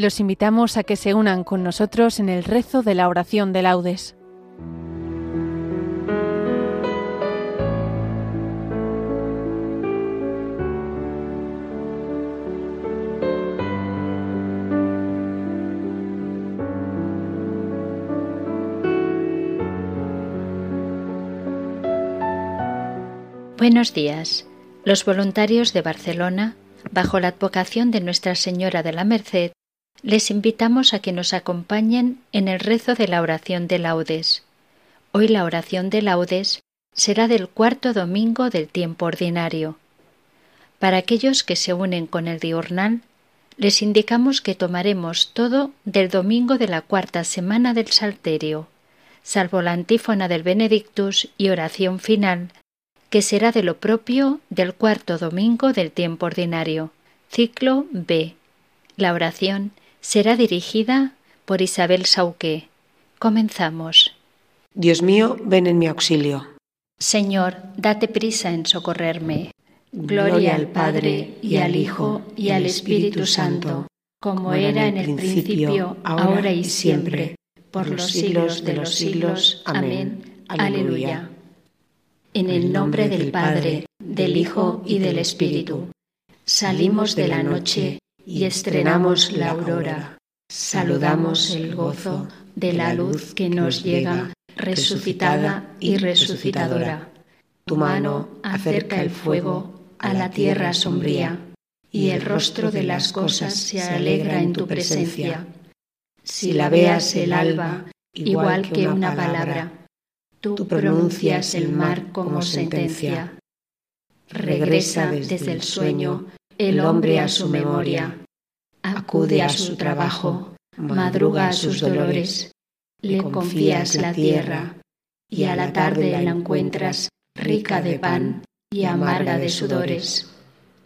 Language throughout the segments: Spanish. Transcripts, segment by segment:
Los invitamos a que se unan con nosotros en el rezo de la oración de laudes. Buenos días. Los voluntarios de Barcelona, bajo la advocación de Nuestra Señora de la Merced, les invitamos a que nos acompañen en el rezo de la oración de laudes. Hoy la oración de laudes será del cuarto domingo del tiempo ordinario. Para aquellos que se unen con el diurnal, les indicamos que tomaremos todo del domingo de la cuarta semana del Salterio, salvo la antífona del Benedictus y oración final que será de lo propio del cuarto domingo del tiempo ordinario. Ciclo B. La oración será dirigida por Isabel Sauqué. Comenzamos. Dios mío, ven en mi auxilio. Señor, date prisa en socorrerme. Gloria al Padre y al Hijo y al Espíritu Santo, como era en el principio, ahora y siempre, por los siglos de los siglos. Amén. Aleluya. En el nombre del Padre, del Hijo y del Espíritu. Salimos de la noche y estrenamos la aurora. Saludamos el gozo de la luz que nos llega, resucitada y resucitadora. Tu mano acerca el fuego a la tierra sombría, y el rostro de las cosas se alegra en tu presencia. Si la veas el alba, igual que una palabra, Tú pronuncias el mar como sentencia. Regresa desde el sueño el hombre a su memoria, acude a su trabajo, madruga a sus dolores, le confías la tierra y a la tarde la encuentras rica de pan y amarga de sudores.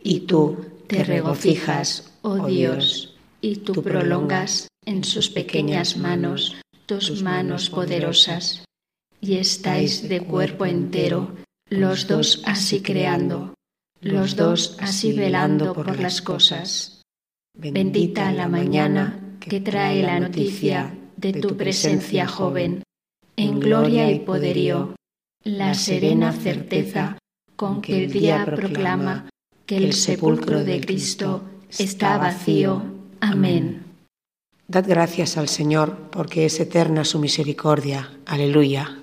Y tú te regocijas, oh Dios, y tú prolongas en sus pequeñas manos tus manos poderosas y estáis de cuerpo entero, los dos así creando, los dos así velando por las cosas. Bendita la mañana que trae la noticia de tu presencia joven, en gloria y poderío, la serena certeza con que el día proclama que el sepulcro de Cristo está vacío. Amén. Dad gracias al Señor porque es eterna su misericordia. Aleluya.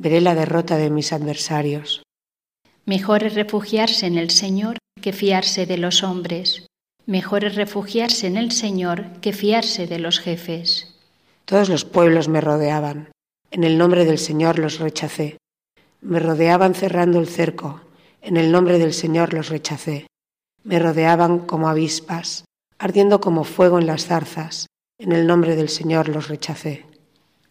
veré la derrota de mis adversarios. Mejor es refugiarse en el Señor que fiarse de los hombres. Mejor es refugiarse en el Señor que fiarse de los jefes. Todos los pueblos me rodeaban. En el nombre del Señor los rechacé. Me rodeaban cerrando el cerco. En el nombre del Señor los rechacé. Me rodeaban como avispas, ardiendo como fuego en las zarzas. En el nombre del Señor los rechacé.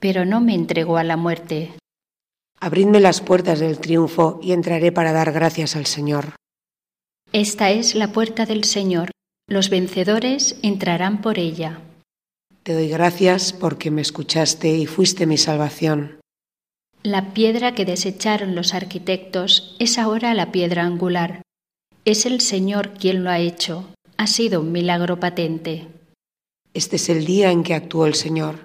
pero no me entregó a la muerte. Abridme las puertas del triunfo y entraré para dar gracias al Señor. Esta es la puerta del Señor. Los vencedores entrarán por ella. Te doy gracias porque me escuchaste y fuiste mi salvación. La piedra que desecharon los arquitectos es ahora la piedra angular. Es el Señor quien lo ha hecho. Ha sido un milagro patente. Este es el día en que actuó el Señor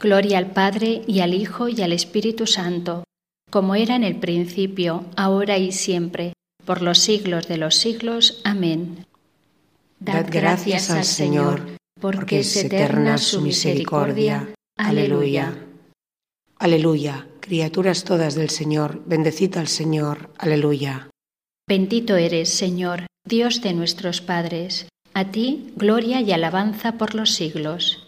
Gloria al Padre y al Hijo y al Espíritu Santo, como era en el principio, ahora y siempre, por los siglos de los siglos. Amén. Dad gracias al Señor, porque es eterna su misericordia. Aleluya. Aleluya. Criaturas todas del Señor, bendecid al Señor. Aleluya. Bendito eres, Señor, Dios de nuestros padres. A ti, gloria y alabanza por los siglos.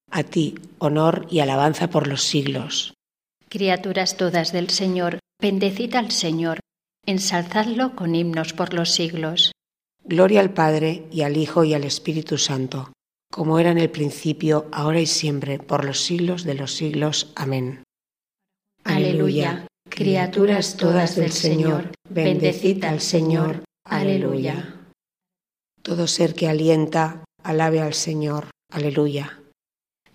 a ti honor y alabanza por los siglos. Criaturas todas del Señor, bendecid al Señor, ensalzadlo con himnos por los siglos. Gloria al Padre y al Hijo y al Espíritu Santo como era en el principio, ahora y siempre, por los siglos de los siglos. Amén. Aleluya. Criaturas todas del Señor, bendecid al Señor. Aleluya. Todo ser que alienta, alabe al Señor. Aleluya.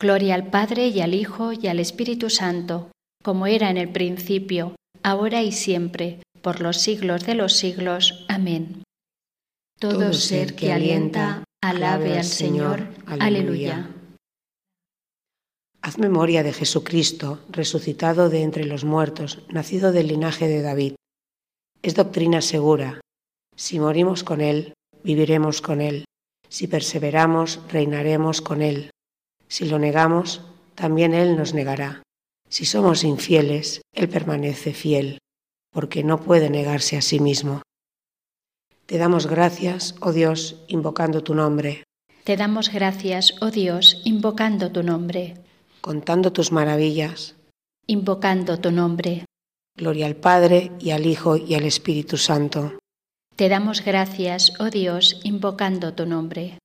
Gloria al Padre y al Hijo y al Espíritu Santo, como era en el principio, ahora y siempre, por los siglos de los siglos. Amén. Todo ser que alienta, alabe al Señor. Aleluya. Haz memoria de Jesucristo, resucitado de entre los muertos, nacido del linaje de David. Es doctrina segura. Si morimos con Él, viviremos con Él. Si perseveramos, reinaremos con Él. Si lo negamos, también Él nos negará. Si somos infieles, Él permanece fiel, porque no puede negarse a sí mismo. Te damos gracias, oh Dios, invocando tu nombre. Te damos gracias, oh Dios, invocando tu nombre. Contando tus maravillas. Invocando tu nombre. Gloria al Padre y al Hijo y al Espíritu Santo. Te damos gracias, oh Dios, invocando tu nombre.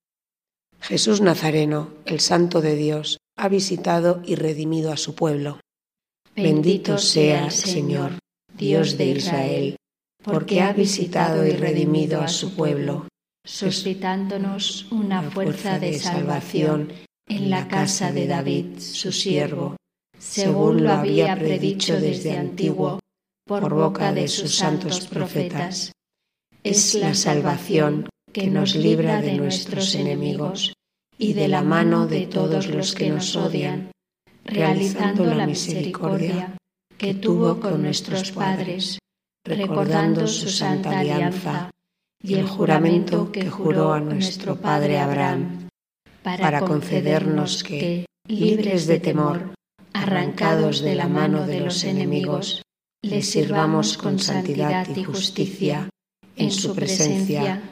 Jesús Nazareno, el Santo de Dios, ha visitado y redimido a su pueblo. Bendito sea, Señor, Dios de Israel porque ha visitado y redimido a su pueblo, suscitándonos una fuerza de salvación en la casa de David, su siervo, según lo había predicho desde antiguo por boca de sus santos profetas. Es la salvación que nos libra de nuestros enemigos y de la mano de todos los que nos odian, realizando la misericordia que tuvo con nuestros padres recordando su santa alianza y el juramento que juró a nuestro padre Abraham, para concedernos que, libres de temor, arrancados de la mano de los enemigos, le sirvamos con santidad y justicia en su presencia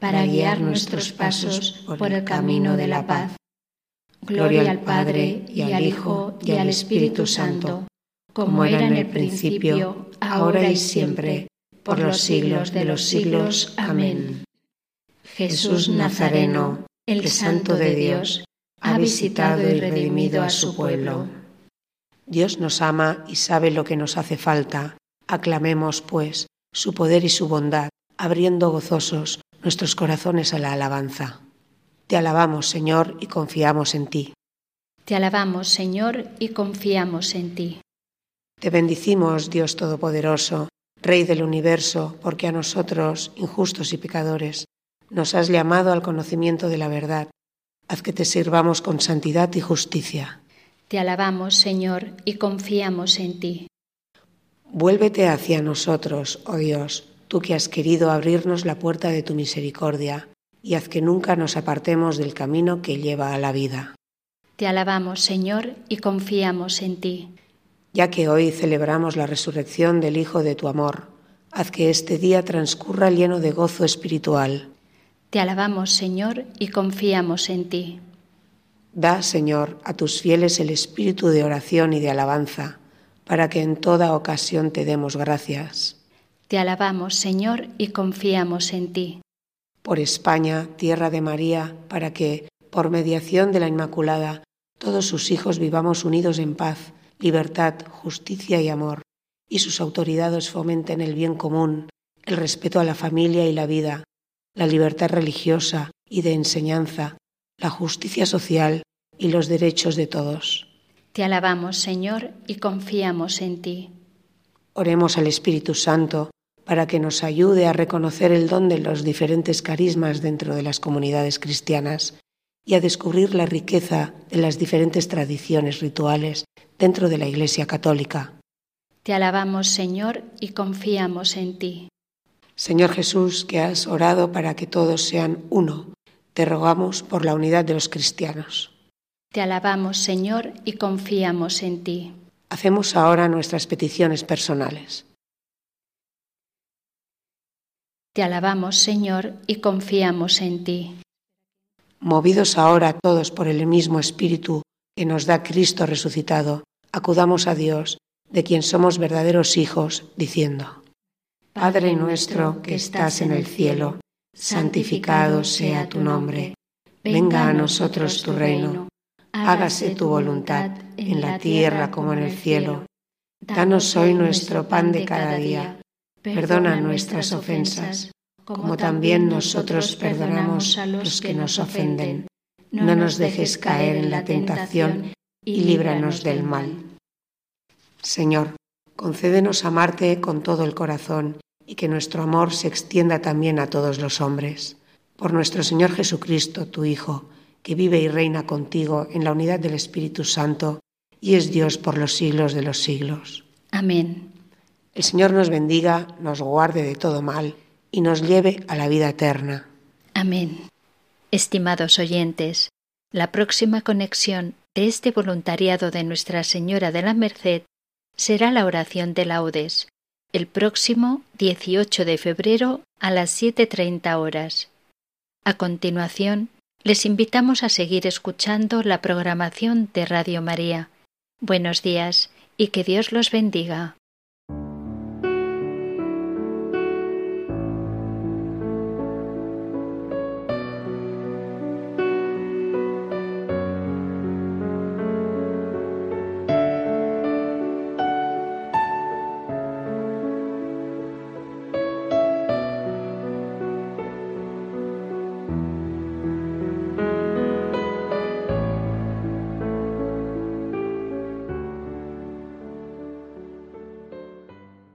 para guiar nuestros pasos por el camino de la paz. Gloria al Padre y al Hijo y al Espíritu Santo, como era en el principio, ahora y siempre, por los siglos de los siglos. Amén. Jesús Nazareno, el Santo de Dios, ha visitado y redimido a su pueblo. Dios nos ama y sabe lo que nos hace falta. Aclamemos, pues, su poder y su bondad, abriendo gozosos nuestros corazones a la alabanza. Te alabamos, Señor, y confiamos en ti. Te alabamos, Señor, y confiamos en ti. Te bendicimos, Dios Todopoderoso, Rey del universo, porque a nosotros, injustos y pecadores, nos has llamado al conocimiento de la verdad. Haz que te sirvamos con santidad y justicia. Te alabamos, Señor, y confiamos en ti. Vuélvete hacia nosotros, oh Dios, tú que has querido abrirnos la puerta de tu misericordia, y haz que nunca nos apartemos del camino que lleva a la vida. Te alabamos, Señor, y confiamos en ti. Ya que hoy celebramos la resurrección del Hijo de tu amor, haz que este día transcurra lleno de gozo espiritual. Te alabamos, Señor, y confiamos en ti. Da, Señor, a tus fieles el espíritu de oración y de alabanza, para que en toda ocasión te demos gracias. Te alabamos, Señor, y confiamos en ti. Por España, tierra de María, para que, por mediación de la Inmaculada, todos sus hijos vivamos unidos en paz, libertad, justicia y amor, y sus autoridades fomenten el bien común, el respeto a la familia y la vida, la libertad religiosa y de enseñanza, la justicia social y los derechos de todos. Te alabamos, Señor, y confiamos en ti. Oremos al Espíritu Santo para que nos ayude a reconocer el don de los diferentes carismas dentro de las comunidades cristianas y a descubrir la riqueza de las diferentes tradiciones rituales dentro de la Iglesia Católica. Te alabamos, Señor, y confiamos en ti. Señor Jesús, que has orado para que todos sean uno, te rogamos por la unidad de los cristianos. Te alabamos, Señor, y confiamos en ti. Hacemos ahora nuestras peticiones personales. Te alabamos, Señor, y confiamos en ti. Movidos ahora todos por el mismo Espíritu que nos da Cristo resucitado, acudamos a Dios, de quien somos verdaderos hijos, diciendo, Padre nuestro que estás en el cielo, santificado sea tu nombre, venga a nosotros tu reino, hágase tu voluntad en la tierra como en el cielo. Danos hoy nuestro pan de cada día, perdona nuestras ofensas como también nosotros perdonamos a los que nos ofenden. No nos dejes caer en la tentación y líbranos del mal. Señor, concédenos amarte con todo el corazón y que nuestro amor se extienda también a todos los hombres. Por nuestro Señor Jesucristo, tu Hijo, que vive y reina contigo en la unidad del Espíritu Santo y es Dios por los siglos de los siglos. Amén. El Señor nos bendiga, nos guarde de todo mal y nos lleve a la vida eterna. Amén. Estimados oyentes, la próxima conexión de este voluntariado de Nuestra Señora de la Merced será la oración de laudes, el próximo 18 de febrero a las 7.30 horas. A continuación, les invitamos a seguir escuchando la programación de Radio María. Buenos días y que Dios los bendiga.